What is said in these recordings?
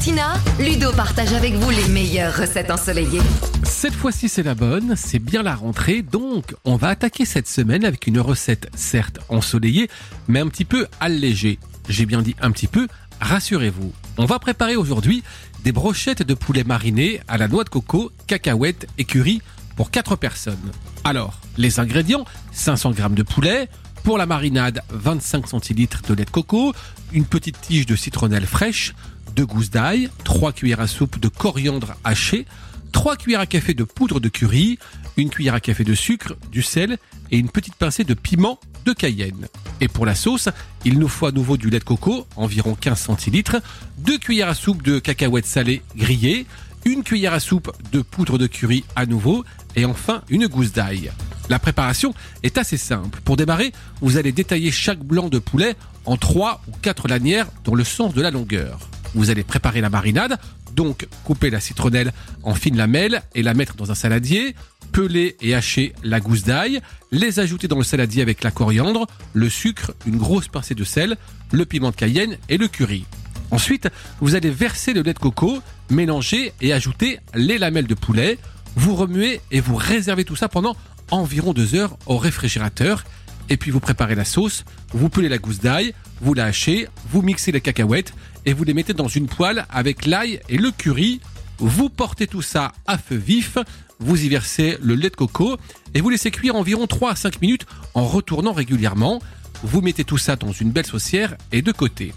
Tina, Ludo partage avec vous les meilleures recettes ensoleillées. Cette fois-ci, c'est la bonne, c'est bien la rentrée, donc on va attaquer cette semaine avec une recette certes ensoleillée, mais un petit peu allégée. J'ai bien dit un petit peu, rassurez-vous. On va préparer aujourd'hui des brochettes de poulet mariné à la noix de coco, cacahuètes et curry pour 4 personnes. Alors, les ingrédients 500 g de poulet, pour la marinade 25 centilitres de lait de coco, une petite tige de citronnelle fraîche, 2 gousses d'ail, 3 cuillères à soupe de coriandre haché, 3 cuillères à café de poudre de curry, une cuillère à café de sucre, du sel et une petite pincée de piment de Cayenne. Et pour la sauce, il nous faut à nouveau du lait de coco, environ 15 centilitres, 2 cuillères à soupe de cacahuètes salées grillées, une cuillère à soupe de poudre de curry à nouveau et enfin une gousse d'ail. La préparation est assez simple. Pour démarrer, vous allez détailler chaque blanc de poulet en 3 ou 4 lanières dans le sens de la longueur. Vous allez préparer la marinade, donc couper la citronnelle en fines lamelles et la mettre dans un saladier, peler et hacher la gousse d'ail, les ajouter dans le saladier avec la coriandre, le sucre, une grosse pincée de sel, le piment de cayenne et le curry. Ensuite, vous allez verser le lait de coco, mélanger et ajouter les lamelles de poulet. Vous remuez et vous réservez tout ça pendant environ deux heures au réfrigérateur. Et puis vous préparez la sauce, vous pelez la gousse d'ail, vous la hachez, vous mixez les cacahuètes et vous les mettez dans une poêle avec l'ail et le curry. Vous portez tout ça à feu vif, vous y versez le lait de coco et vous laissez cuire environ 3 à 5 minutes en retournant régulièrement. Vous mettez tout ça dans une belle saucière et de côté.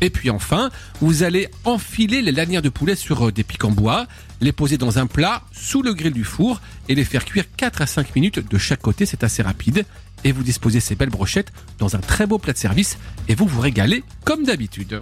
Et puis enfin, vous allez enfiler les lanières de poulet sur euh, des pics en bois, les poser dans un plat sous le grill du four et les faire cuire 4 à 5 minutes de chaque côté, c'est assez rapide. Et vous disposez ces belles brochettes dans un très beau plat de service et vous vous régalez comme d'habitude.